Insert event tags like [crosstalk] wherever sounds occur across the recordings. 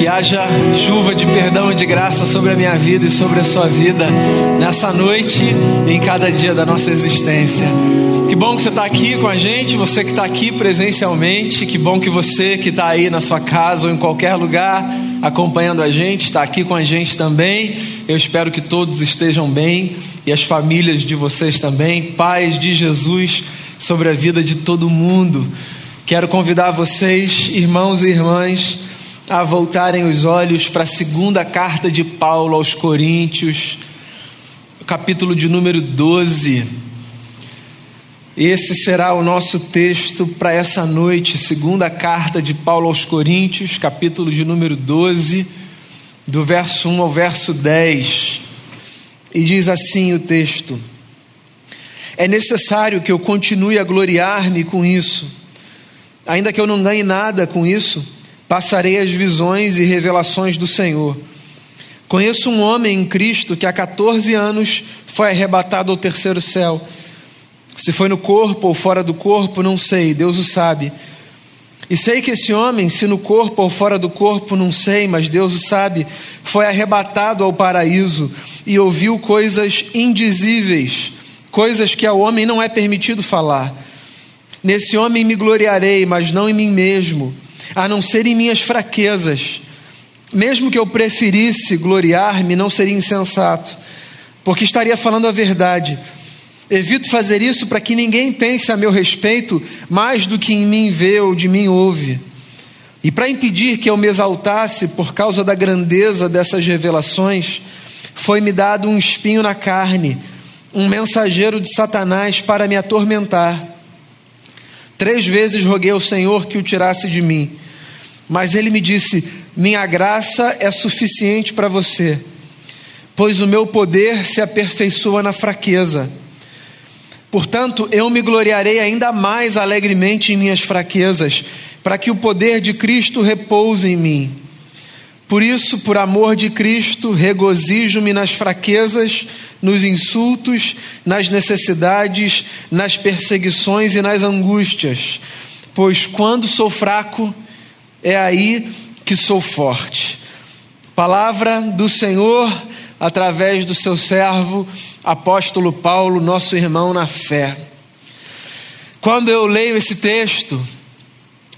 Que haja chuva de perdão e de graça sobre a minha vida e sobre a sua vida nessa noite e em cada dia da nossa existência. Que bom que você está aqui com a gente, você que está aqui presencialmente. Que bom que você que está aí na sua casa ou em qualquer lugar acompanhando a gente, está aqui com a gente também. Eu espero que todos estejam bem e as famílias de vocês também. Paz de Jesus sobre a vida de todo mundo. Quero convidar vocês, irmãos e irmãs, a voltarem os olhos para a segunda carta de Paulo aos Coríntios, capítulo de número 12. Esse será o nosso texto para essa noite, segunda carta de Paulo aos Coríntios, capítulo de número 12, do verso 1 ao verso 10. E diz assim o texto: É necessário que eu continue a gloriar-me com isso Ainda que eu não ganhe nada com isso, passarei as visões e revelações do Senhor. Conheço um homem em Cristo que há 14 anos foi arrebatado ao terceiro céu. Se foi no corpo ou fora do corpo, não sei, Deus o sabe. E sei que esse homem, se no corpo ou fora do corpo, não sei, mas Deus o sabe, foi arrebatado ao paraíso e ouviu coisas indizíveis, coisas que ao homem não é permitido falar. Nesse homem me gloriarei, mas não em mim mesmo, a não ser em minhas fraquezas. Mesmo que eu preferisse gloriar-me, não seria insensato, porque estaria falando a verdade. Evito fazer isso para que ninguém pense a meu respeito mais do que em mim vê ou de mim ouve. E para impedir que eu me exaltasse por causa da grandeza dessas revelações, foi-me dado um espinho na carne, um mensageiro de Satanás para me atormentar. Três vezes roguei ao Senhor que o tirasse de mim, mas ele me disse: Minha graça é suficiente para você, pois o meu poder se aperfeiçoa na fraqueza. Portanto, eu me gloriarei ainda mais alegremente em minhas fraquezas, para que o poder de Cristo repouse em mim. Por isso, por amor de Cristo, regozijo-me nas fraquezas, nos insultos, nas necessidades, nas perseguições e nas angústias, pois quando sou fraco, é aí que sou forte. Palavra do Senhor através do seu servo, apóstolo Paulo, nosso irmão na fé. Quando eu leio esse texto,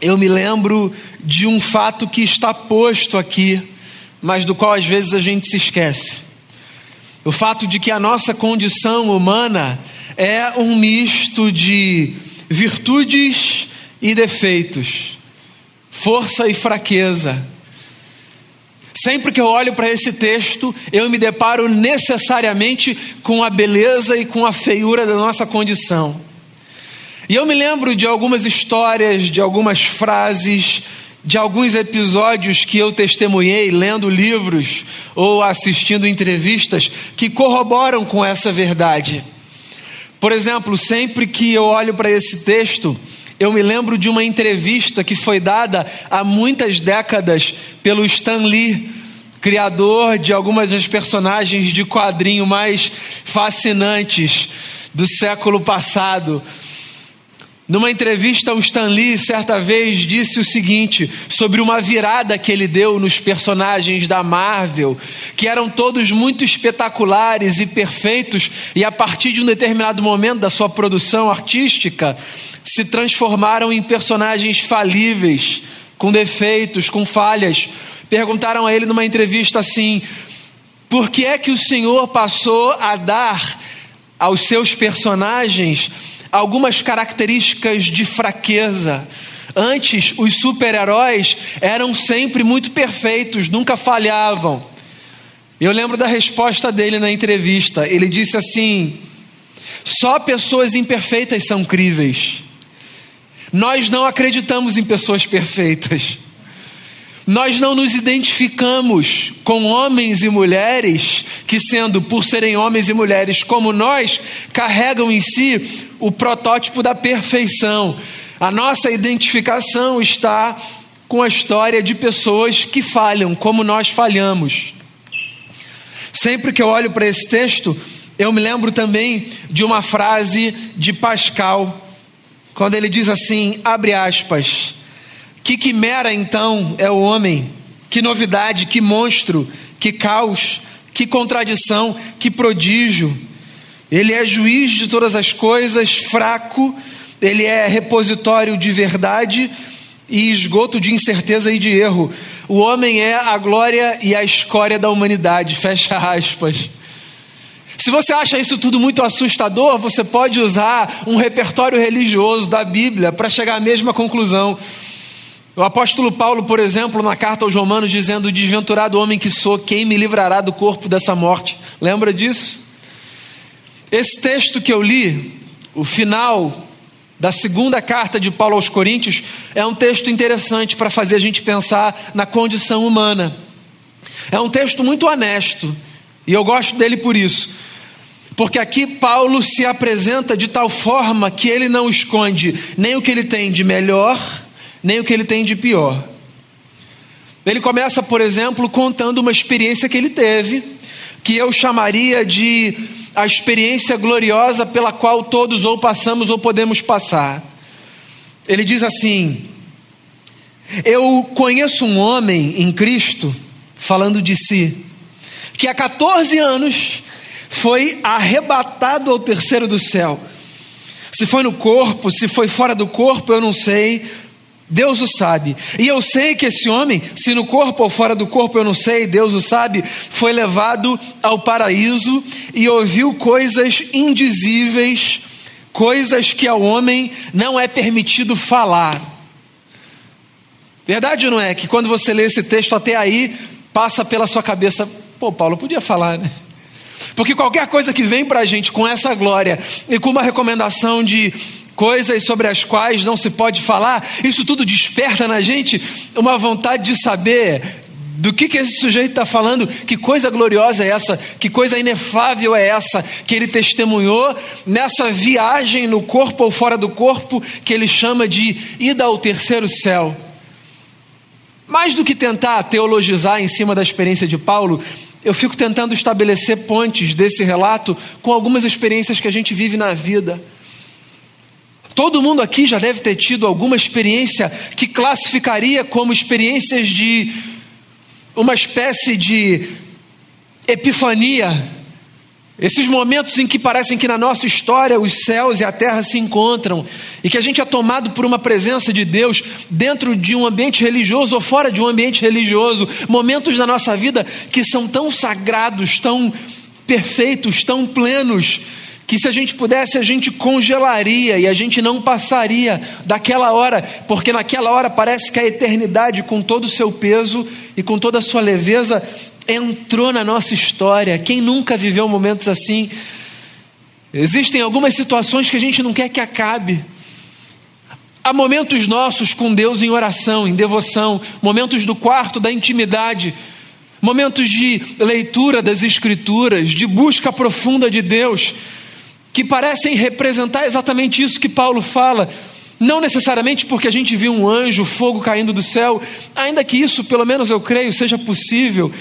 eu me lembro de um fato que está posto aqui, mas do qual às vezes a gente se esquece. O fato de que a nossa condição humana é um misto de virtudes e defeitos, força e fraqueza. Sempre que eu olho para esse texto, eu me deparo necessariamente com a beleza e com a feiura da nossa condição. E eu me lembro de algumas histórias, de algumas frases, de alguns episódios que eu testemunhei lendo livros ou assistindo entrevistas que corroboram com essa verdade. Por exemplo, sempre que eu olho para esse texto, eu me lembro de uma entrevista que foi dada há muitas décadas pelo Stan Lee, criador de algumas das personagens de quadrinho mais fascinantes do século passado. Numa entrevista, o Stan Lee certa vez disse o seguinte sobre uma virada que ele deu nos personagens da Marvel, que eram todos muito espetaculares e perfeitos, e a partir de um determinado momento da sua produção artística, se transformaram em personagens falíveis, com defeitos, com falhas. Perguntaram a ele numa entrevista assim: por que é que o Senhor passou a dar aos seus personagens algumas características de fraqueza. Antes, os super-heróis eram sempre muito perfeitos, nunca falhavam. Eu lembro da resposta dele na entrevista. Ele disse assim: só pessoas imperfeitas são críveis. Nós não acreditamos em pessoas perfeitas. Nós não nos identificamos com homens e mulheres que, sendo por serem homens e mulheres como nós, carregam em si o protótipo da perfeição. A nossa identificação está com a história de pessoas que falham, como nós falhamos. Sempre que eu olho para esse texto, eu me lembro também de uma frase de Pascal, quando ele diz assim: abre aspas. Que quimera então é o homem? Que novidade, que monstro, que caos, que contradição, que prodígio. Ele é juiz de todas as coisas, fraco, ele é repositório de verdade e esgoto de incerteza e de erro. O homem é a glória e a escória da humanidade. Fecha aspas. Se você acha isso tudo muito assustador, você pode usar um repertório religioso da Bíblia para chegar à mesma conclusão. O apóstolo Paulo, por exemplo, na carta aos Romanos, dizendo: Desventurado homem que sou, quem me livrará do corpo dessa morte? Lembra disso? Esse texto que eu li, o final da segunda carta de Paulo aos Coríntios, é um texto interessante para fazer a gente pensar na condição humana. É um texto muito honesto, e eu gosto dele por isso. Porque aqui Paulo se apresenta de tal forma que ele não esconde nem o que ele tem de melhor, nem o que ele tem de pior. Ele começa, por exemplo, contando uma experiência que ele teve, que eu chamaria de a experiência gloriosa pela qual todos ou passamos ou podemos passar. Ele diz assim: Eu conheço um homem em Cristo, falando de si, que há 14 anos foi arrebatado ao terceiro do céu. Se foi no corpo, se foi fora do corpo, eu não sei. Deus o sabe. E eu sei que esse homem, se no corpo ou fora do corpo, eu não sei, Deus o sabe, foi levado ao paraíso e ouviu coisas indizíveis, coisas que ao homem não é permitido falar. Verdade ou não é? Que quando você lê esse texto até aí, passa pela sua cabeça, pô, Paulo, podia falar, né? Porque qualquer coisa que vem para a gente com essa glória e com uma recomendação de coisas sobre as quais não se pode falar, isso tudo desperta na gente uma vontade de saber do que, que esse sujeito está falando, que coisa gloriosa é essa, que coisa inefável é essa que ele testemunhou nessa viagem no corpo ou fora do corpo que ele chama de ida ao terceiro céu. Mais do que tentar teologizar em cima da experiência de Paulo, eu fico tentando estabelecer pontes desse relato com algumas experiências que a gente vive na vida. Todo mundo aqui já deve ter tido alguma experiência que classificaria como experiências de uma espécie de epifania. Esses momentos em que parecem que na nossa história os céus e a terra se encontram e que a gente é tomado por uma presença de Deus dentro de um ambiente religioso ou fora de um ambiente religioso, momentos da nossa vida que são tão sagrados, tão perfeitos, tão plenos, que se a gente pudesse a gente congelaria e a gente não passaria daquela hora, porque naquela hora parece que a eternidade, com todo o seu peso e com toda a sua leveza, entrou na nossa história. Quem nunca viveu momentos assim? Existem algumas situações que a gente não quer que acabe. Há momentos nossos com Deus em oração, em devoção, momentos do quarto, da intimidade, momentos de leitura das Escrituras, de busca profunda de Deus, que parecem representar exatamente isso que Paulo fala. Não necessariamente porque a gente viu um anjo, fogo caindo do céu, ainda que isso, pelo menos eu creio, seja possível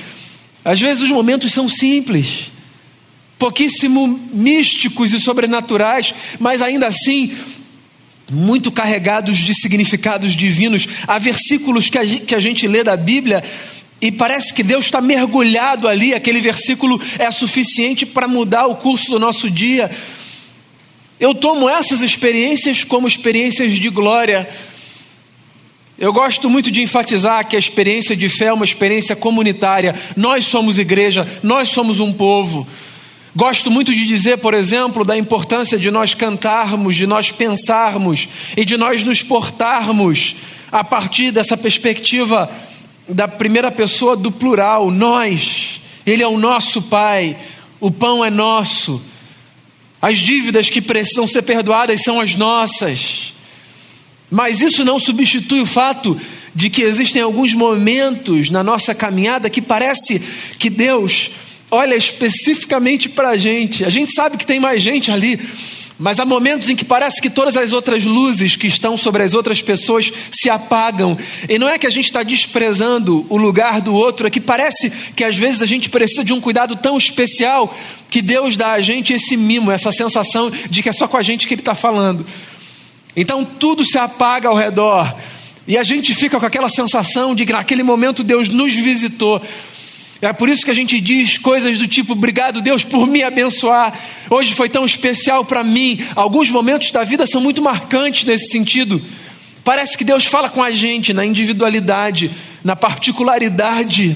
às vezes os momentos são simples, pouquíssimo místicos e sobrenaturais, mas ainda assim muito carregados de significados divinos. Há versículos que a, que a gente lê da Bíblia e parece que Deus está mergulhado ali, aquele versículo é suficiente para mudar o curso do nosso dia. Eu tomo essas experiências como experiências de glória, eu gosto muito de enfatizar que a experiência de fé é uma experiência comunitária. Nós somos igreja, nós somos um povo. Gosto muito de dizer, por exemplo, da importância de nós cantarmos, de nós pensarmos e de nós nos portarmos a partir dessa perspectiva da primeira pessoa do plural, nós. Ele é o nosso Pai, o pão é nosso. As dívidas que precisam ser perdoadas são as nossas. Mas isso não substitui o fato de que existem alguns momentos na nossa caminhada que parece que Deus olha especificamente para a gente. A gente sabe que tem mais gente ali, mas há momentos em que parece que todas as outras luzes que estão sobre as outras pessoas se apagam. E não é que a gente está desprezando o lugar do outro, é que parece que às vezes a gente precisa de um cuidado tão especial que Deus dá a gente esse mimo, essa sensação de que é só com a gente que Ele está falando. Então tudo se apaga ao redor. E a gente fica com aquela sensação de que naquele momento Deus nos visitou. É por isso que a gente diz coisas do tipo: obrigado, Deus, por me abençoar. Hoje foi tão especial para mim. Alguns momentos da vida são muito marcantes nesse sentido. Parece que Deus fala com a gente na individualidade, na particularidade.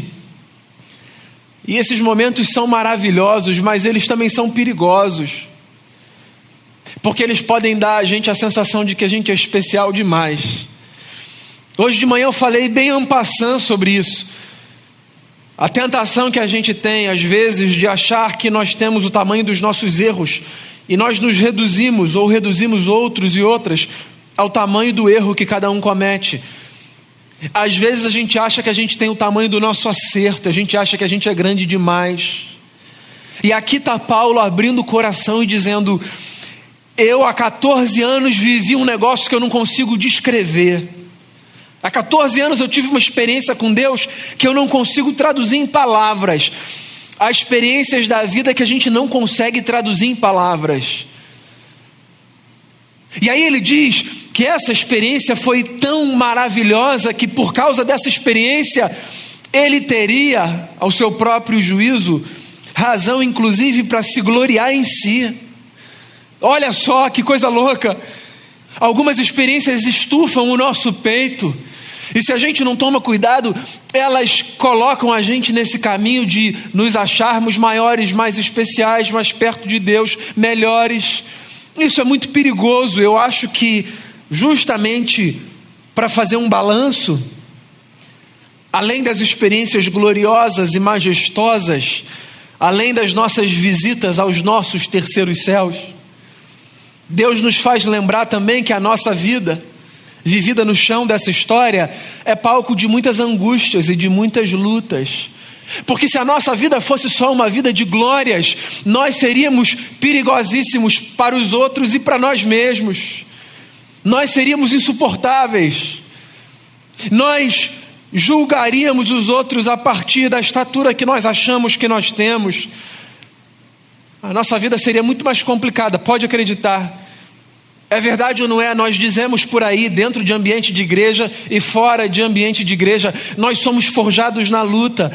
E esses momentos são maravilhosos, mas eles também são perigosos. Porque eles podem dar a gente a sensação de que a gente é especial demais. Hoje de manhã eu falei bem ampassando sobre isso. A tentação que a gente tem, às vezes, de achar que nós temos o tamanho dos nossos erros e nós nos reduzimos ou reduzimos outros e outras ao tamanho do erro que cada um comete. Às vezes a gente acha que a gente tem o tamanho do nosso acerto, a gente acha que a gente é grande demais. E aqui está Paulo abrindo o coração e dizendo: Eu há 14 anos vivi um negócio que eu não consigo descrever. Há 14 anos eu tive uma experiência com Deus que eu não consigo traduzir em palavras. Há experiências da vida que a gente não consegue traduzir em palavras. E aí ele diz que essa experiência foi tão maravilhosa que por causa dessa experiência ele teria, ao seu próprio juízo, razão inclusive para se gloriar em si. Olha só que coisa louca! Algumas experiências estufam o nosso peito e se a gente não toma cuidado, elas colocam a gente nesse caminho de nos acharmos maiores, mais especiais, mais perto de Deus, melhores. Isso é muito perigoso. Eu acho que, justamente para fazer um balanço, além das experiências gloriosas e majestosas, além das nossas visitas aos nossos terceiros céus, Deus nos faz lembrar também que a nossa vida, vivida no chão dessa história é palco de muitas angústias e de muitas lutas. Porque se a nossa vida fosse só uma vida de glórias, nós seríamos perigosíssimos para os outros e para nós mesmos. Nós seríamos insuportáveis. Nós julgaríamos os outros a partir da estatura que nós achamos que nós temos. A nossa vida seria muito mais complicada, pode acreditar. É verdade ou não é? Nós dizemos por aí, dentro de ambiente de igreja e fora de ambiente de igreja, nós somos forjados na luta.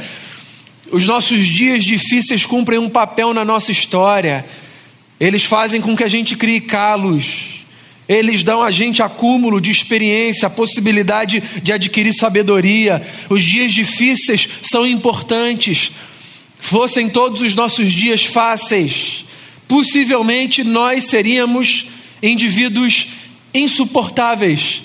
Os nossos dias difíceis cumprem um papel na nossa história. Eles fazem com que a gente crie calos. Eles dão a gente acúmulo de experiência, a possibilidade de adquirir sabedoria. Os dias difíceis são importantes. Fossem todos os nossos dias fáceis, possivelmente nós seríamos indivíduos insuportáveis.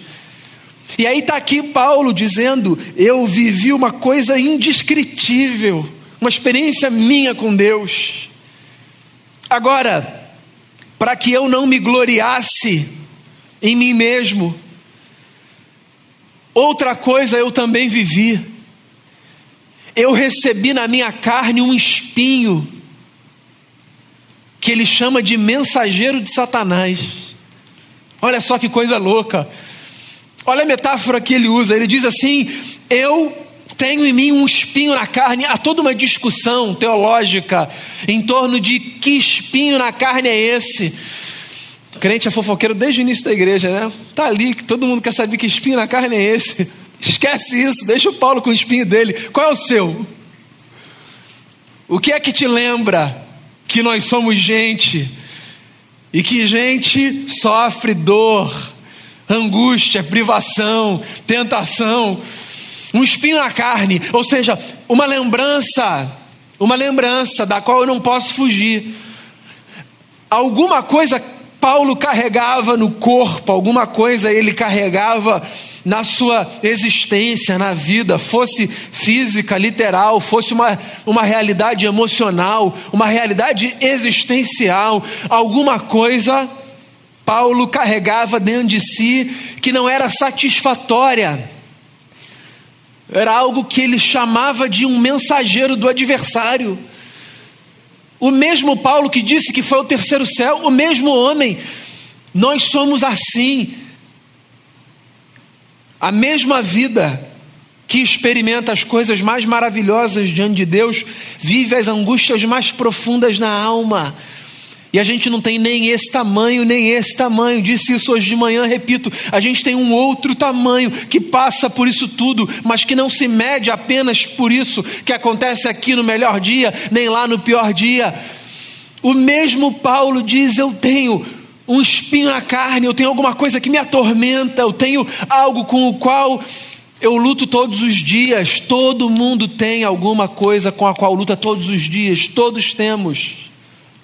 E aí está aqui Paulo dizendo: Eu vivi uma coisa indescritível, uma experiência minha com Deus. Agora, para que eu não me gloriasse em mim mesmo, outra coisa eu também vivi. Eu recebi na minha carne um espinho, que ele chama de mensageiro de Satanás. Olha só que coisa louca. Olha a metáfora que ele usa. Ele diz assim: Eu tenho em mim um espinho na carne. Há toda uma discussão teológica em torno de que espinho na carne é esse. Crente é fofoqueiro desde o início da igreja, né? Tá ali, todo mundo quer saber que espinho na carne é esse. [laughs] Esquece isso, deixa o Paulo com o espinho dele. Qual é o seu? O que é que te lembra que nós somos gente? E que gente sofre dor, angústia, privação, tentação, um espinho na carne, ou seja, uma lembrança, uma lembrança da qual eu não posso fugir. Alguma coisa Paulo carregava no corpo, alguma coisa ele carregava na sua existência, na vida, fosse física, literal, fosse uma, uma realidade emocional, uma realidade existencial, alguma coisa Paulo carregava dentro de si que não era satisfatória. Era algo que ele chamava de um mensageiro do adversário. O mesmo Paulo que disse que foi o terceiro céu, o mesmo homem. Nós somos assim. A mesma vida que experimenta as coisas mais maravilhosas diante de Deus, vive as angústias mais profundas na alma. E a gente não tem nem esse tamanho, nem esse tamanho. Disse isso hoje de manhã, repito. A gente tem um outro tamanho que passa por isso tudo, mas que não se mede apenas por isso que acontece aqui no melhor dia, nem lá no pior dia. O mesmo Paulo diz: Eu tenho um espinho na carne, eu tenho alguma coisa que me atormenta, eu tenho algo com o qual eu luto todos os dias. Todo mundo tem alguma coisa com a qual luta todos os dias, todos temos.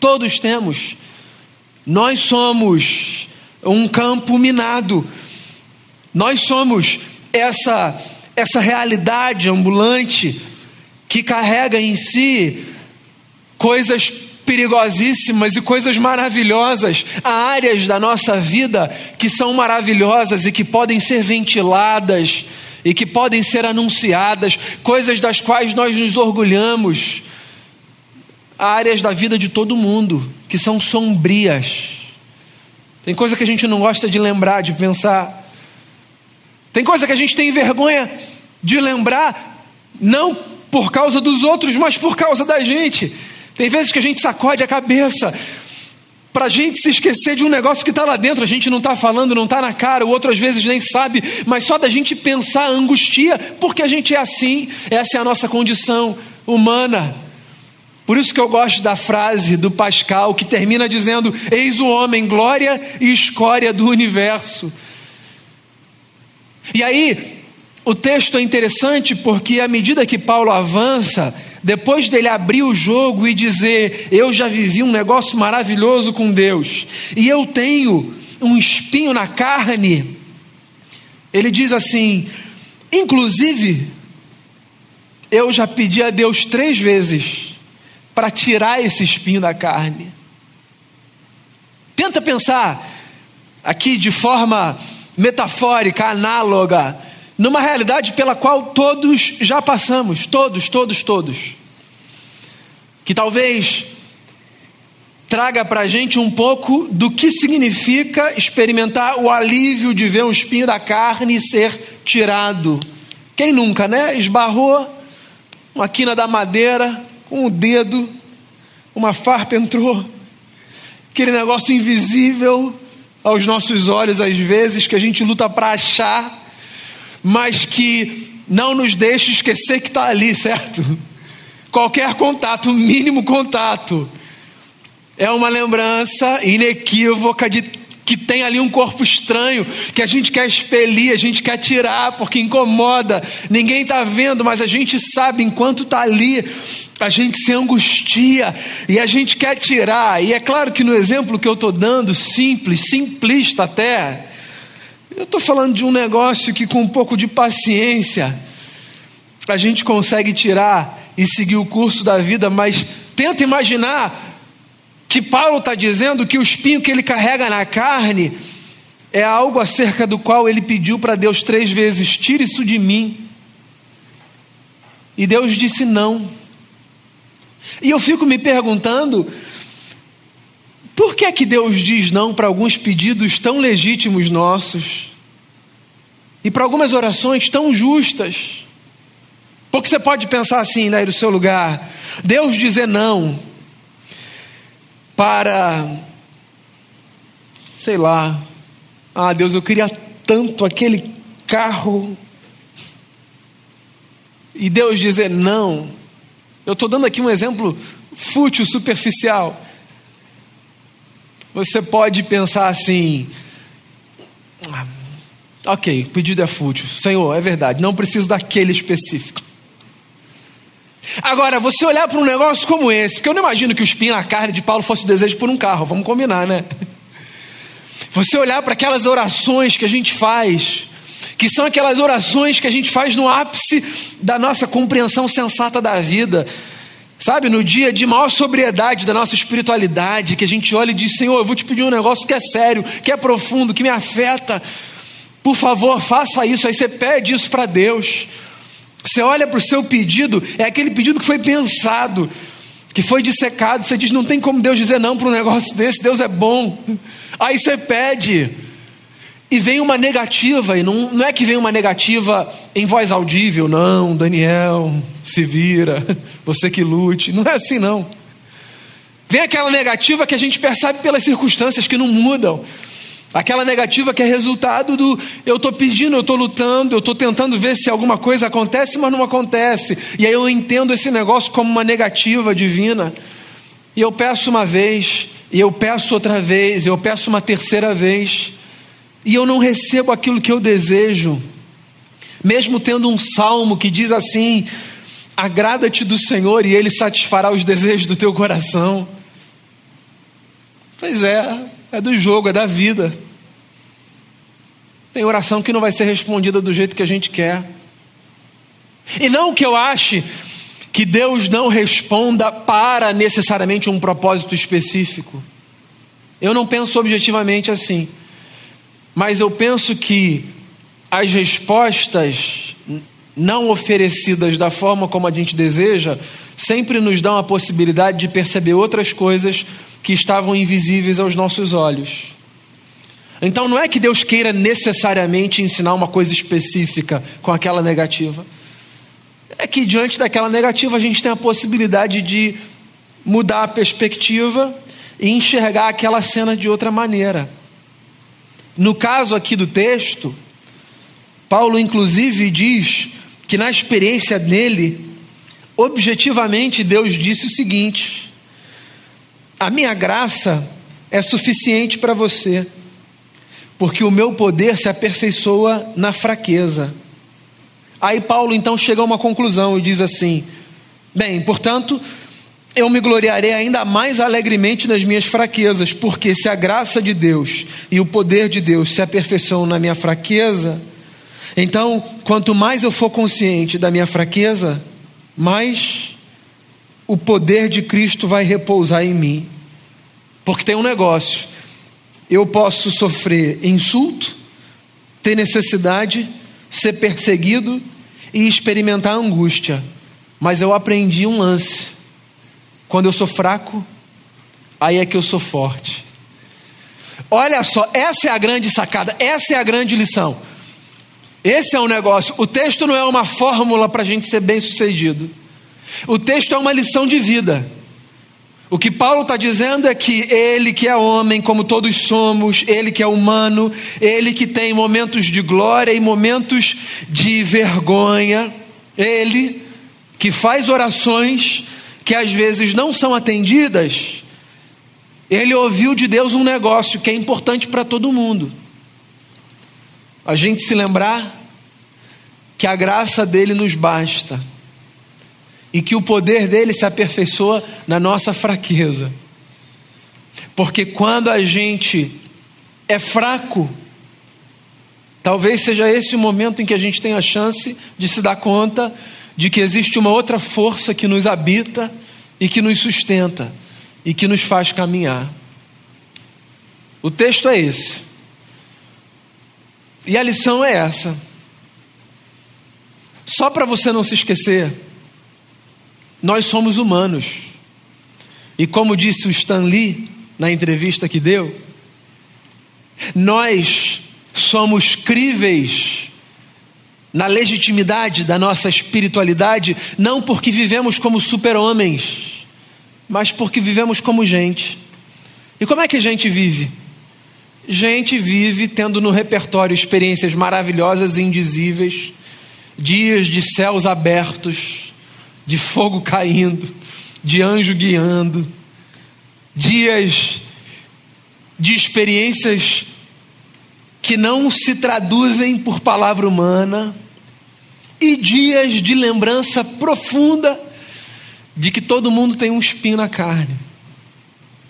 Todos temos. Nós somos um campo minado. Nós somos essa essa realidade ambulante que carrega em si coisas perigosíssimas e coisas maravilhosas, há áreas da nossa vida que são maravilhosas e que podem ser ventiladas e que podem ser anunciadas, coisas das quais nós nos orgulhamos, áreas da vida de todo mundo que são sombrias. Tem coisa que a gente não gosta de lembrar, de pensar. Tem coisa que a gente tem vergonha de lembrar, não por causa dos outros, mas por causa da gente. Tem vezes que a gente sacode a cabeça para a gente se esquecer de um negócio que está lá dentro, a gente não está falando, não está na cara, o outro às vezes nem sabe, mas só da gente pensar angustia, porque a gente é assim, essa é a nossa condição humana. Por isso que eu gosto da frase do Pascal que termina dizendo: Eis o homem, glória e escória do universo. E aí, o texto é interessante porque à medida que Paulo avança, depois dele abrir o jogo e dizer: Eu já vivi um negócio maravilhoso com Deus, e eu tenho um espinho na carne, ele diz assim: Inclusive, eu já pedi a Deus três vezes para tirar esse espinho da carne. Tenta pensar aqui de forma metafórica, análoga, numa realidade pela qual todos já passamos, todos, todos, todos. Que talvez traga para a gente um pouco do que significa experimentar o alívio de ver um espinho da carne ser tirado. Quem nunca, né? Esbarrou uma quina da madeira, o dedo, uma farpa entrou, aquele negócio invisível aos nossos olhos, às vezes, que a gente luta para achar, mas que não nos deixa esquecer que está ali, certo? Qualquer contato, mínimo contato, é uma lembrança inequívoca de que tem ali um corpo estranho, que a gente quer expelir, a gente quer tirar, porque incomoda, ninguém está vendo, mas a gente sabe, enquanto está ali, a gente se angustia e a gente quer tirar. E é claro que no exemplo que eu estou dando, simples, simplista até, eu estou falando de um negócio que com um pouco de paciência a gente consegue tirar e seguir o curso da vida, mas tenta imaginar que Paulo está dizendo que o espinho que ele carrega na carne é algo acerca do qual ele pediu para Deus três vezes: tire isso de mim. E Deus disse não. E eu fico me perguntando, por que é que Deus diz não para alguns pedidos tão legítimos nossos? E para algumas orações tão justas? Porque você pode pensar assim, né, no seu lugar, Deus dizer não para, sei lá, ah Deus, eu queria tanto aquele carro. E Deus dizer não. Eu estou dando aqui um exemplo fútil, superficial. Você pode pensar assim: ah, ok, o pedido é fútil. Senhor, é verdade, não preciso daquele específico. Agora, você olhar para um negócio como esse, porque eu não imagino que o espinho na carne de Paulo fosse o desejo por um carro, vamos combinar, né? Você olhar para aquelas orações que a gente faz, que são aquelas orações que a gente faz no ápice da nossa compreensão sensata da vida, sabe, no dia de maior sobriedade da nossa espiritualidade, que a gente olha e diz: Senhor, eu vou te pedir um negócio que é sério, que é profundo, que me afeta, por favor, faça isso. Aí você pede isso para Deus. Você olha para o seu pedido, é aquele pedido que foi pensado, que foi dissecado. Você diz: não tem como Deus dizer não para um negócio desse, Deus é bom. [laughs] Aí você pede, e vem uma negativa, e não, não é que vem uma negativa em voz audível, não, Daniel, se vira, [laughs] você que lute. Não é assim, não. Vem aquela negativa que a gente percebe pelas circunstâncias que não mudam. Aquela negativa que é resultado do eu estou pedindo, eu estou lutando, eu estou tentando ver se alguma coisa acontece, mas não acontece. E aí eu entendo esse negócio como uma negativa divina. E eu peço uma vez, e eu peço outra vez, eu peço uma terceira vez, e eu não recebo aquilo que eu desejo. Mesmo tendo um salmo que diz assim: agrada-te do Senhor e Ele satisfará os desejos do teu coração. Pois é, é do jogo, é da vida. Tem oração que não vai ser respondida do jeito que a gente quer. E não que eu ache que Deus não responda para necessariamente um propósito específico. Eu não penso objetivamente assim. Mas eu penso que as respostas não oferecidas da forma como a gente deseja sempre nos dão a possibilidade de perceber outras coisas que estavam invisíveis aos nossos olhos. Então não é que Deus queira necessariamente ensinar uma coisa específica com aquela negativa. É que diante daquela negativa a gente tem a possibilidade de mudar a perspectiva e enxergar aquela cena de outra maneira. No caso aqui do texto, Paulo inclusive diz que na experiência dele, objetivamente Deus disse o seguinte: a minha graça é suficiente para você, porque o meu poder se aperfeiçoa na fraqueza. Aí Paulo então chega a uma conclusão e diz assim: Bem, portanto, eu me gloriarei ainda mais alegremente nas minhas fraquezas, porque se a graça de Deus e o poder de Deus se aperfeiçoam na minha fraqueza, então, quanto mais eu for consciente da minha fraqueza, mais o poder de Cristo vai repousar em mim. Porque tem um negócio: eu posso sofrer insulto, ter necessidade, ser perseguido e experimentar angústia, mas eu aprendi um lance: quando eu sou fraco, aí é que eu sou forte. Olha só, essa é a grande sacada, essa é a grande lição. Esse é o um negócio. O texto não é uma fórmula para a gente ser bem sucedido. O texto é uma lição de vida. O que Paulo está dizendo é que ele que é homem, como todos somos, ele que é humano, ele que tem momentos de glória e momentos de vergonha, ele que faz orações que às vezes não são atendidas, ele ouviu de Deus um negócio que é importante para todo mundo. A gente se lembrar que a graça dele nos basta e que o poder dele se aperfeiçoa na nossa fraqueza. Porque quando a gente é fraco, talvez seja esse o momento em que a gente tem a chance de se dar conta de que existe uma outra força que nos habita e que nos sustenta e que nos faz caminhar. O texto é esse. E a lição é essa. Só para você não se esquecer, nós somos humanos. E como disse o Stan Lee na entrevista que deu, nós somos críveis na legitimidade da nossa espiritualidade, não porque vivemos como super-homens, mas porque vivemos como gente. E como é que a gente vive? Gente vive tendo no repertório experiências maravilhosas e indizíveis, dias de céus abertos, de fogo caindo, de anjo guiando, dias de experiências que não se traduzem por palavra humana, e dias de lembrança profunda de que todo mundo tem um espinho na carne.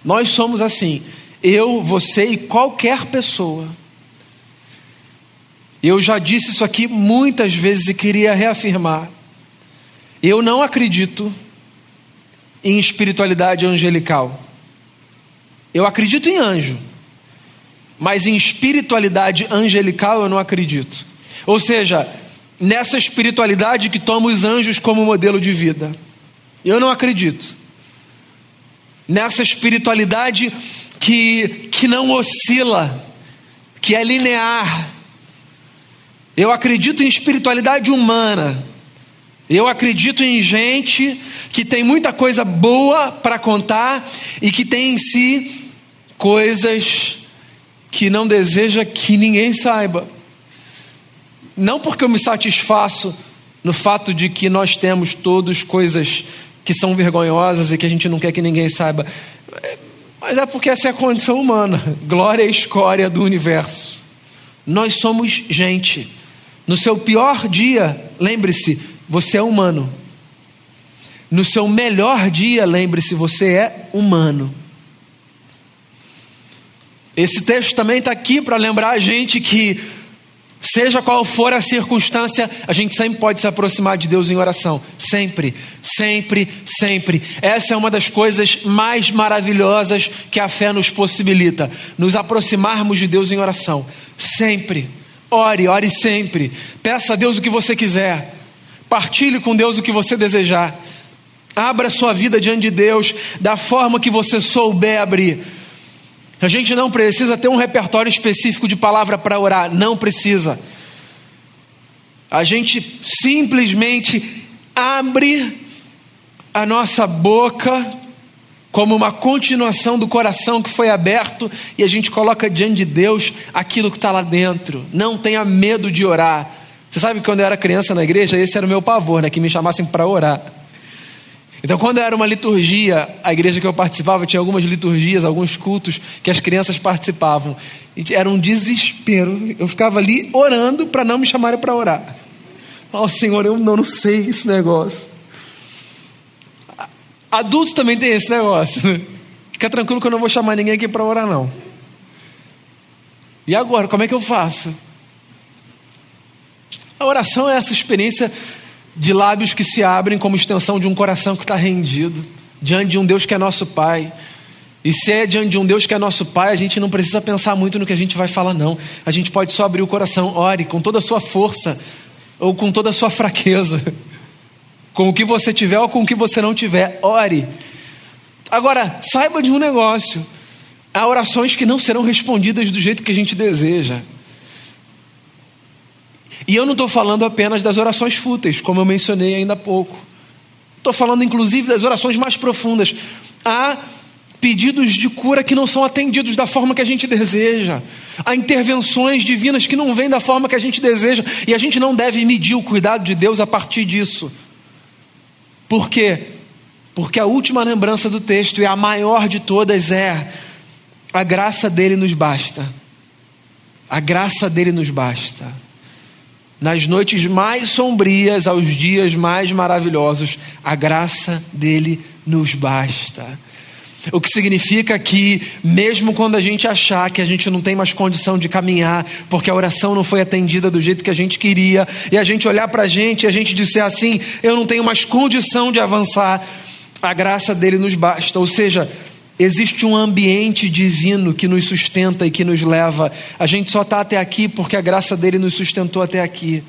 Nós somos assim, eu, você e qualquer pessoa. Eu já disse isso aqui muitas vezes e queria reafirmar. Eu não acredito em espiritualidade angelical. Eu acredito em anjo, mas em espiritualidade angelical eu não acredito. Ou seja, nessa espiritualidade que toma os anjos como modelo de vida. Eu não acredito. Nessa espiritualidade que, que não oscila, que é linear. Eu acredito em espiritualidade humana Eu acredito em gente que tem muita coisa boa para contar e que tem em si coisas que não deseja que ninguém saiba. Não porque eu me satisfaço no fato de que nós temos todos coisas que são vergonhosas e que a gente não quer que ninguém saiba, mas é porque essa é a condição humana. Glória e escória do universo. Nós somos gente. No seu pior dia, lembre-se, você é humano. No seu melhor dia, lembre-se, você é humano. Esse texto também está aqui para lembrar a gente que, seja qual for a circunstância, a gente sempre pode se aproximar de Deus em oração. Sempre, sempre, sempre. Essa é uma das coisas mais maravilhosas que a fé nos possibilita: nos aproximarmos de Deus em oração. Sempre. Ore, ore sempre. Peça a Deus o que você quiser. Partilhe com Deus o que você desejar. Abra sua vida diante de Deus da forma que você souber abrir. A gente não precisa ter um repertório específico de palavra para orar, não precisa. A gente simplesmente abre a nossa boca como uma continuação do coração que foi aberto e a gente coloca diante de Deus aquilo que está lá dentro. Não tenha medo de orar. Você sabe que quando eu era criança na igreja, esse era o meu pavor, né? Que me chamassem para orar. Então, quando era uma liturgia, a igreja que eu participava tinha algumas liturgias, alguns cultos que as crianças participavam. Era um desespero. Eu ficava ali orando para não me chamarem para orar. Oh, Senhor, eu não, não sei esse negócio. Adultos também tem esse negócio. Né? Fica tranquilo que eu não vou chamar ninguém aqui para orar, não. E agora, como é que eu faço? A oração é essa experiência de lábios que se abrem como extensão de um coração que está rendido, diante de um Deus que é nosso Pai. E se é diante de um Deus que é nosso Pai, a gente não precisa pensar muito no que a gente vai falar, não. A gente pode só abrir o coração, ore com toda a sua força, ou com toda a sua fraqueza, [laughs] com o que você tiver ou com o que você não tiver, ore. Agora, saiba de um negócio: há orações que não serão respondidas do jeito que a gente deseja. E eu não estou falando apenas das orações fúteis, como eu mencionei ainda há pouco. Estou falando inclusive das orações mais profundas. Há pedidos de cura que não são atendidos da forma que a gente deseja. Há intervenções divinas que não vêm da forma que a gente deseja. E a gente não deve medir o cuidado de Deus a partir disso. Por quê? Porque a última lembrança do texto e a maior de todas é: a graça dele nos basta. A graça dele nos basta nas noites mais sombrias aos dias mais maravilhosos, a graça dele nos basta. O que significa que, mesmo quando a gente achar que a gente não tem mais condição de caminhar, porque a oração não foi atendida do jeito que a gente queria, e a gente olhar para a gente e a gente disser assim: eu não tenho mais condição de avançar, a graça dele nos basta. Ou seja, Existe um ambiente divino que nos sustenta e que nos leva. A gente só está até aqui porque a graça dele nos sustentou até aqui.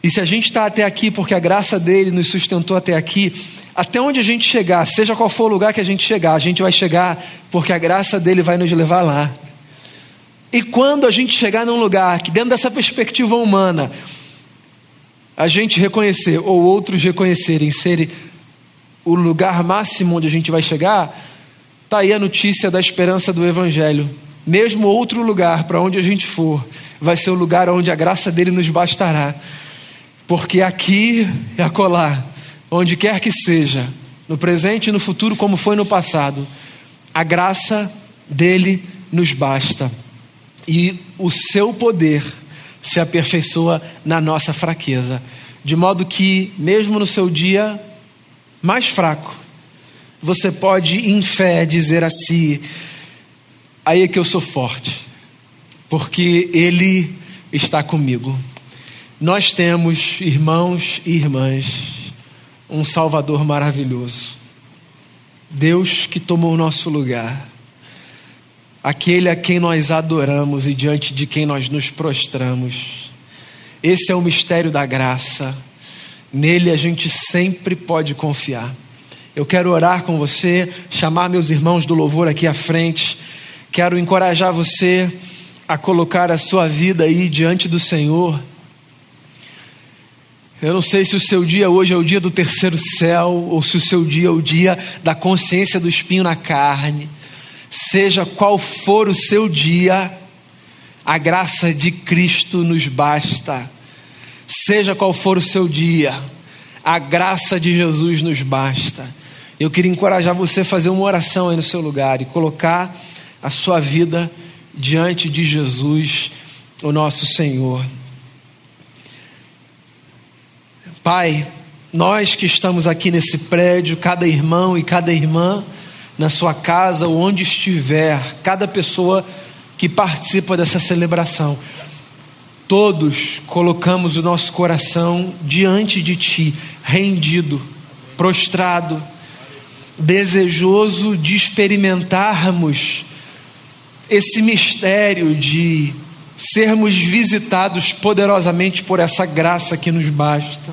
E se a gente está até aqui porque a graça dele nos sustentou até aqui, até onde a gente chegar, seja qual for o lugar que a gente chegar, a gente vai chegar porque a graça dele vai nos levar lá. E quando a gente chegar num lugar que, dentro dessa perspectiva humana, a gente reconhecer, ou outros reconhecerem ser o lugar máximo onde a gente vai chegar, Está aí a notícia da esperança do Evangelho. Mesmo outro lugar para onde a gente for, vai ser o lugar onde a graça dele nos bastará. Porque aqui e acolá, onde quer que seja, no presente e no futuro, como foi no passado, a graça dele nos basta. E o seu poder se aperfeiçoa na nossa fraqueza. De modo que, mesmo no seu dia mais fraco, você pode, em fé, dizer assim: aí é que eu sou forte, porque Ele está comigo. Nós temos, irmãos e irmãs, um Salvador maravilhoso. Deus que tomou o nosso lugar, aquele a quem nós adoramos e diante de quem nós nos prostramos. Esse é o mistério da graça, nele a gente sempre pode confiar. Eu quero orar com você, chamar meus irmãos do louvor aqui à frente. Quero encorajar você a colocar a sua vida aí diante do Senhor. Eu não sei se o seu dia hoje é o dia do terceiro céu ou se o seu dia é o dia da consciência do espinho na carne. Seja qual for o seu dia, a graça de Cristo nos basta. Seja qual for o seu dia, a graça de Jesus nos basta. Eu queria encorajar você a fazer uma oração aí no seu lugar e colocar a sua vida diante de Jesus, o nosso Senhor. Pai, nós que estamos aqui nesse prédio, cada irmão e cada irmã, na sua casa ou onde estiver, cada pessoa que participa dessa celebração, todos colocamos o nosso coração diante de Ti, rendido, prostrado, desejoso de experimentarmos esse mistério de sermos visitados poderosamente por essa graça que nos basta.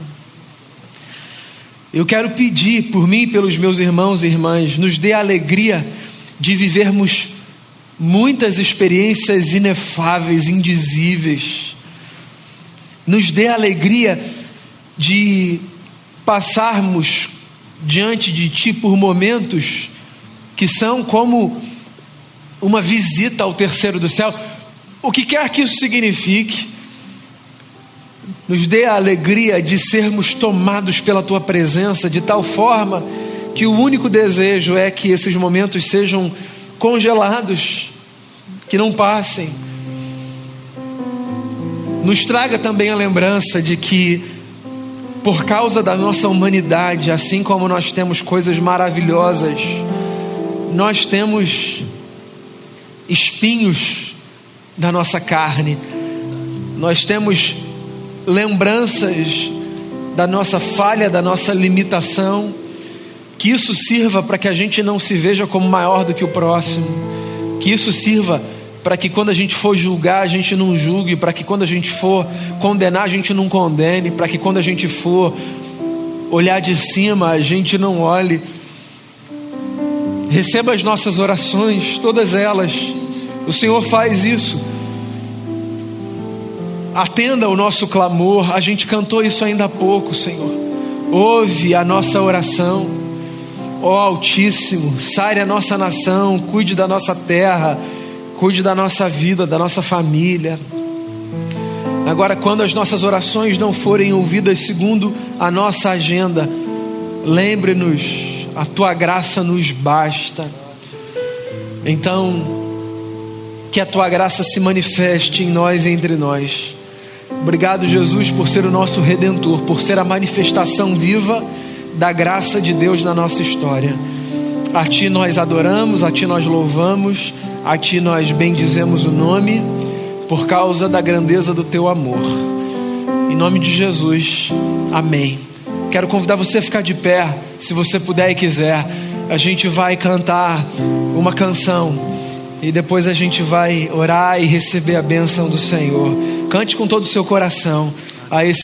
Eu quero pedir por mim e pelos meus irmãos e irmãs, nos dê a alegria de vivermos muitas experiências inefáveis, indizíveis. Nos dê a alegria de passarmos diante de Ti por momentos que são como uma visita ao terceiro do céu. O que quer que isso signifique, nos dê a alegria de sermos tomados pela tua presença de tal forma que o único desejo é que esses momentos sejam congelados, que não passem. Nos traga também a lembrança de que, por causa da nossa humanidade, assim como nós temos coisas maravilhosas, nós temos espinhos da nossa carne, nós temos lembranças da nossa falha, da nossa limitação, que isso sirva para que a gente não se veja como maior do que o próximo, que isso sirva para que quando a gente for julgar, a gente não julgue, para que quando a gente for condenar, a gente não condene, para que quando a gente for olhar de cima, a gente não olhe. Receba as nossas orações, todas elas. O Senhor faz isso atenda o nosso clamor. A gente cantou isso ainda há pouco, Senhor. Ouve a nossa oração. Ó Altíssimo, sare a nossa nação, cuide da nossa terra, cuide da nossa vida, da nossa família. Agora, quando as nossas orações não forem ouvidas segundo a nossa agenda, lembre-nos, a tua graça nos basta. Então, que a tua graça se manifeste em nós e entre nós. Obrigado, Jesus, por ser o nosso redentor, por ser a manifestação viva da graça de Deus na nossa história. A Ti nós adoramos, a Ti nós louvamos, a Ti nós bendizemos o nome, por causa da grandeza do Teu amor. Em nome de Jesus, amém. Quero convidar você a ficar de pé, se você puder e quiser. A gente vai cantar uma canção e depois a gente vai orar e receber a bênção do Senhor. Cante com todo o seu coração a esse